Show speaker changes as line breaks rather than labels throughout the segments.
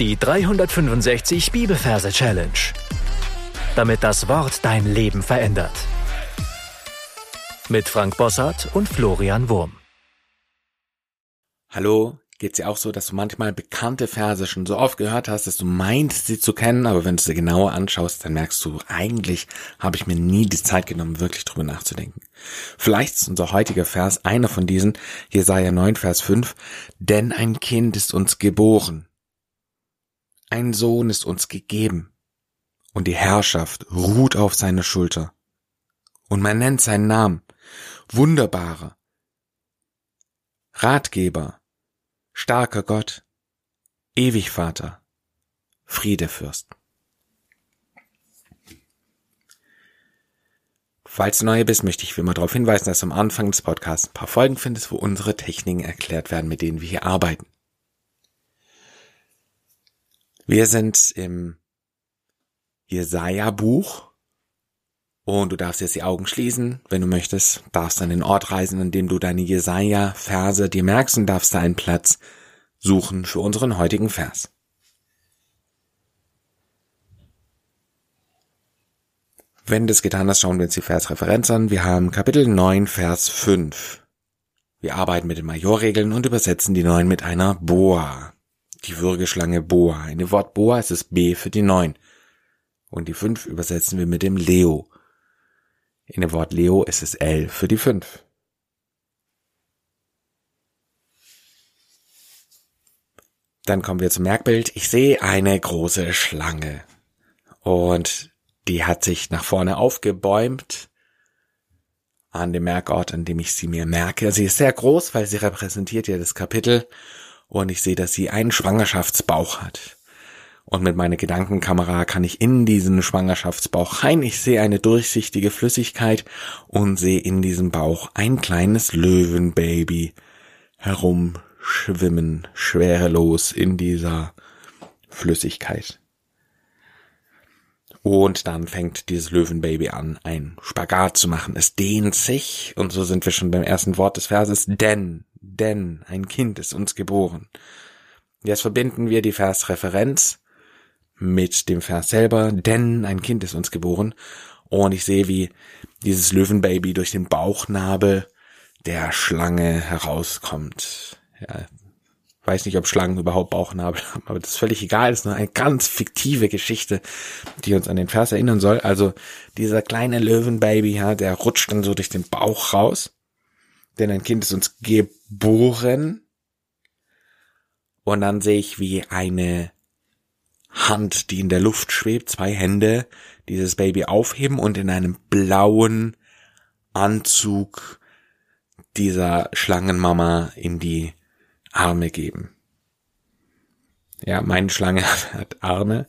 Die 365 Bibelverse Challenge. Damit das Wort dein Leben verändert. Mit Frank Bossart und Florian Wurm.
Hallo, geht's dir auch so, dass du manchmal bekannte Verse schon so oft gehört hast, dass du meinst, sie zu kennen, aber wenn du sie genauer anschaust, dann merkst du, eigentlich habe ich mir nie die Zeit genommen, wirklich drüber nachzudenken. Vielleicht ist unser heutiger Vers einer von diesen, Jesaja 9, Vers 5, denn ein Kind ist uns geboren ein Sohn ist uns gegeben, und die Herrschaft ruht auf seiner Schulter. Und man nennt seinen Namen Wunderbarer, Ratgeber, starker Gott, Ewigvater, Friedefürst. Falls du neu bist, möchte ich wie immer darauf hinweisen, dass du am Anfang des Podcasts ein paar Folgen findest, wo unsere Techniken erklärt werden, mit denen wir hier arbeiten. Wir sind im Jesaja-Buch und du darfst jetzt die Augen schließen, wenn du möchtest, darfst an den Ort reisen, an dem du deine Jesaja-Verse dir merkst und darfst da einen Platz suchen für unseren heutigen Vers. Wenn du das getan hast, schauen wir uns die Versreferenz an. Wir haben Kapitel 9, Vers 5. Wir arbeiten mit den Majorregeln und übersetzen die 9 mit einer Boa die Würgeschlange Boa. In dem Wort Boa ist es B für die neun. Und die fünf übersetzen wir mit dem Leo. In dem Wort Leo ist es L für die fünf. Dann kommen wir zum Merkbild. Ich sehe eine große Schlange. Und die hat sich nach vorne aufgebäumt an dem Merkort, an dem ich sie mir merke. Sie ist sehr groß, weil sie repräsentiert ja das Kapitel und ich sehe, dass sie einen Schwangerschaftsbauch hat. Und mit meiner Gedankenkamera kann ich in diesen Schwangerschaftsbauch rein. Ich sehe eine durchsichtige Flüssigkeit und sehe in diesem Bauch ein kleines Löwenbaby herumschwimmen, schwerelos in dieser Flüssigkeit. Und dann fängt dieses Löwenbaby an, ein Spagat zu machen. Es dehnt sich, und so sind wir schon beim ersten Wort des Verses, denn, denn ein Kind ist uns geboren. Jetzt verbinden wir die Versreferenz mit dem Vers selber, denn ein Kind ist uns geboren. Und ich sehe, wie dieses Löwenbaby durch den Bauchnabel der Schlange herauskommt. Ja, weiß nicht, ob Schlangen überhaupt Bauchnabel haben, aber das ist völlig egal. Das ist nur eine ganz fiktive Geschichte, die uns an den Vers erinnern soll. Also dieser kleine Löwenbaby, ja, der rutscht dann so durch den Bauch raus. Denn ein Kind ist uns geboren. Und dann sehe ich, wie eine Hand, die in der Luft schwebt, zwei Hände, dieses Baby aufheben und in einem blauen Anzug dieser Schlangenmama in die Arme geben. Ja, meine Schlange hat Arme.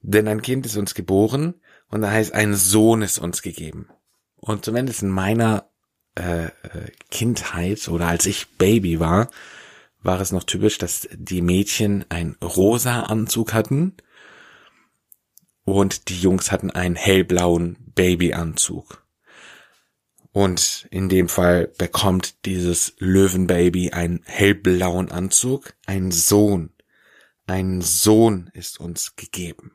Denn ein Kind ist uns geboren und da heißt, ein Sohn ist uns gegeben. Und zumindest in meiner äh, äh, Kindheit oder als ich Baby war, war es noch typisch, dass die Mädchen ein rosa Anzug hatten und die Jungs hatten einen hellblauen Babyanzug. Und in dem Fall bekommt dieses Löwenbaby einen hellblauen Anzug, ein Sohn. Ein Sohn ist uns gegeben.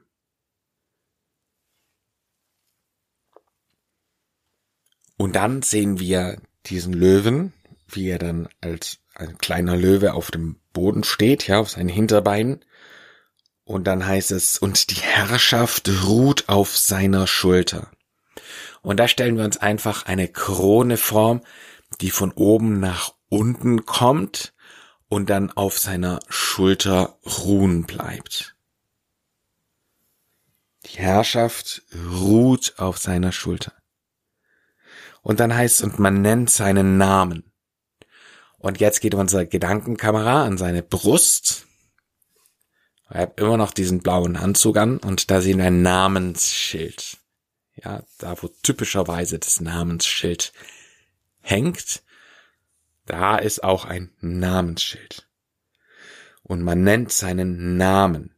Und dann sehen wir diesen Löwen, wie er dann als ein kleiner Löwe auf dem Boden steht, ja, auf seinen Hinterbeinen. Und dann heißt es, und die Herrschaft ruht auf seiner Schulter. Und da stellen wir uns einfach eine Krone vor, die von oben nach unten kommt und dann auf seiner Schulter ruhen bleibt. Die Herrschaft ruht auf seiner Schulter. Und dann heißt es, und man nennt seinen Namen. Und jetzt geht unsere Gedankenkamera an seine Brust. Er hat immer noch diesen blauen Anzug an und da sehen wir ein Namensschild ja, da wo typischerweise das Namensschild hängt, da ist auch ein Namensschild. Und man nennt seinen Namen.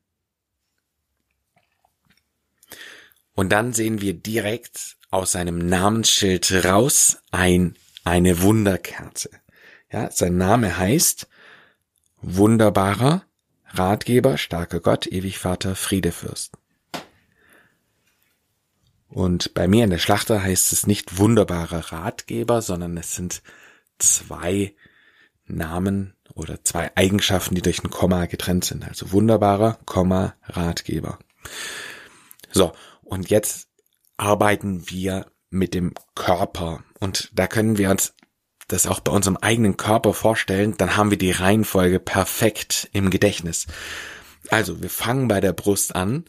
Und dann sehen wir direkt aus seinem Namensschild raus ein, eine Wunderkerze. Ja, sein Name heißt wunderbarer, Ratgeber, starker Gott, ewig Vater, Friedefürst. Und bei mir in der Schlachter heißt es nicht wunderbarer Ratgeber, sondern es sind zwei Namen oder zwei Eigenschaften, die durch ein Komma getrennt sind. Also wunderbarer, Komma, Ratgeber. So, und jetzt arbeiten wir mit dem Körper. Und da können wir uns das auch bei unserem eigenen Körper vorstellen, dann haben wir die Reihenfolge perfekt im Gedächtnis. Also, wir fangen bei der Brust an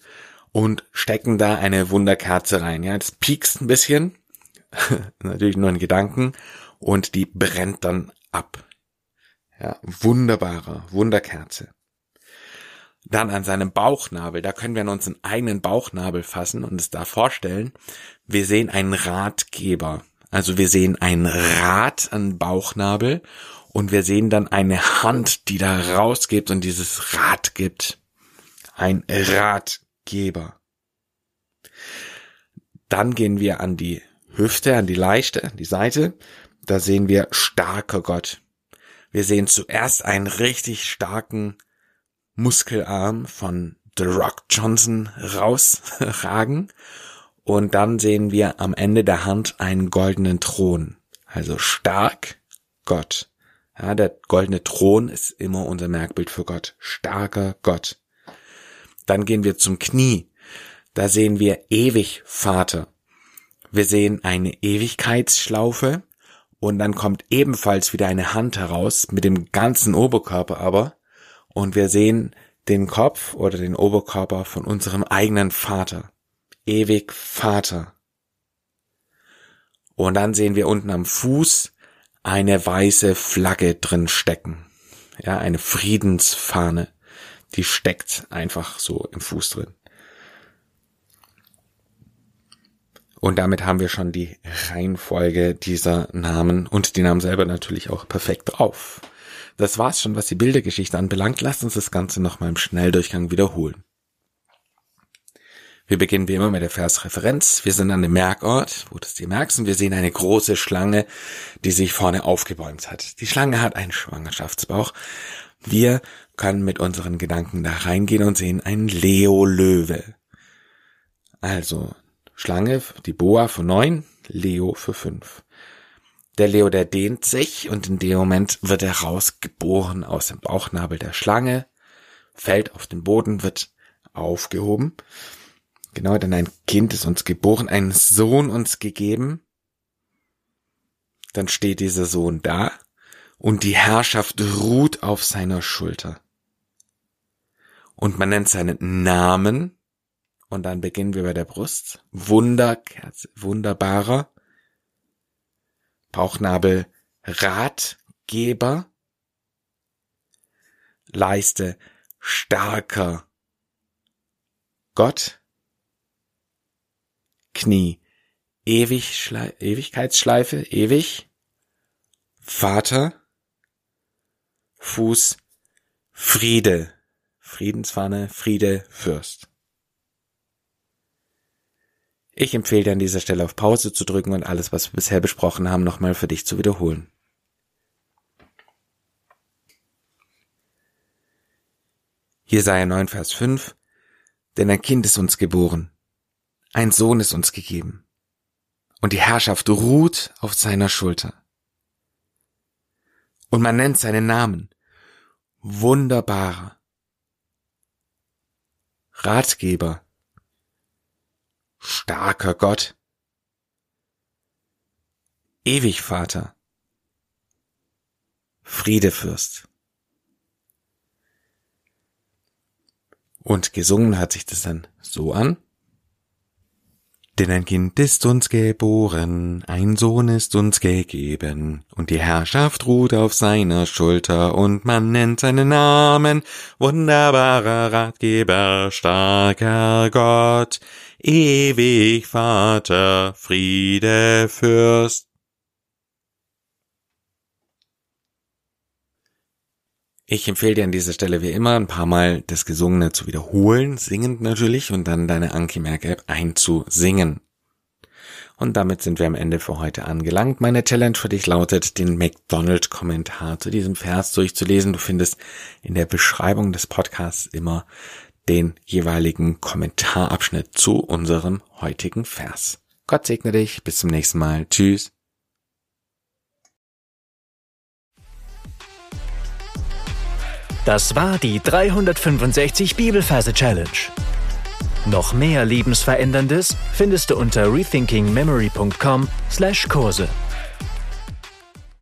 und stecken da eine Wunderkerze rein. Ja, das piekst ein bisschen, natürlich nur in Gedanken, und die brennt dann ab. Ja, wunderbare Wunderkerze. Dann an seinem Bauchnabel, da können wir an unseren eigenen Bauchnabel fassen und es da vorstellen. Wir sehen einen Ratgeber. Also wir sehen ein Rad an Bauchnabel und wir sehen dann eine Hand, die da rausgibt und dieses Rad gibt. Ein Ratgeber. Dann gehen wir an die Hüfte, an die Leichte, an die Seite. Da sehen wir starker Gott. Wir sehen zuerst einen richtig starken Muskelarm von The Rock Johnson rausragen und dann sehen wir am Ende der Hand einen goldenen Thron. Also stark Gott. Ja, der goldene Thron ist immer unser Merkbild für Gott. Starker Gott. Dann gehen wir zum Knie. Da sehen wir ewig Vater. Wir sehen eine Ewigkeitsschlaufe und dann kommt ebenfalls wieder eine Hand heraus mit dem ganzen Oberkörper aber und wir sehen den Kopf oder den Oberkörper von unserem eigenen Vater. Ewig Vater. Und dann sehen wir unten am Fuß eine weiße Flagge drin stecken. Ja, eine Friedensfahne. Die steckt einfach so im Fuß drin. Und damit haben wir schon die Reihenfolge dieser Namen und die Namen selber natürlich auch perfekt drauf. Das war's schon, was die Bildergeschichte anbelangt. Lasst uns das Ganze nochmal im Schnelldurchgang wiederholen. Wir beginnen wie immer mit der Versreferenz. Wir sind an dem Merkort, wo das die merkst, und wir sehen eine große Schlange, die sich vorne aufgebäumt hat. Die Schlange hat einen Schwangerschaftsbauch. Wir können mit unseren Gedanken da reingehen und sehen einen Leo-Löwe. Also, Schlange, die Boa für neun, Leo für fünf. Der Leo, der dehnt sich und in dem Moment wird er rausgeboren aus dem Bauchnabel der Schlange, fällt auf den Boden, wird aufgehoben. Genau, denn ein Kind ist uns geboren, ein Sohn uns gegeben. Dann steht dieser Sohn da und die Herrschaft ruht auf seiner Schulter. Und man nennt seinen Namen und dann beginnen wir bei der Brust. Wunderkerze, wunderbarer. Bauchnabel, Ratgeber. Leiste, starker. Gott. Knie, ewig, Ewigkeitsschleife, ewig. Vater. Fuß, Friede. Friedensfahne, Friede, Fürst. Ich empfehle dir an dieser Stelle auf Pause zu drücken und alles, was wir bisher besprochen haben, nochmal für dich zu wiederholen. Jesaja 9, Vers 5. Denn ein Kind ist uns geboren. Ein Sohn ist uns gegeben. Und die Herrschaft ruht auf seiner Schulter. Und man nennt seinen Namen Wunderbarer, Ratgeber, starker Gott, ewig Vater, Friedefürst. Und gesungen hat sich das dann so an. Denn ein Kind ist uns geboren, ein Sohn ist uns gegeben, und die Herrschaft ruht auf seiner Schulter, und man nennt seinen Namen, wunderbarer Ratgeber, starker Gott, ewig Vater, Friede Fürst. Ich empfehle dir an dieser Stelle wie immer ein paar Mal das Gesungene zu wiederholen, singend natürlich, und dann deine Anki-Merk-App einzusingen. Und damit sind wir am Ende für heute angelangt. Meine Challenge für dich lautet, den McDonald-Kommentar zu diesem Vers durchzulesen. Du findest in der Beschreibung des Podcasts immer den jeweiligen Kommentarabschnitt zu unserem heutigen Vers. Gott segne dich. Bis zum nächsten Mal. Tschüss.
Das war die 365 Bibelferse Challenge. Noch mehr Lebensveränderndes findest du unter rethinkingmemory.com/Kurse.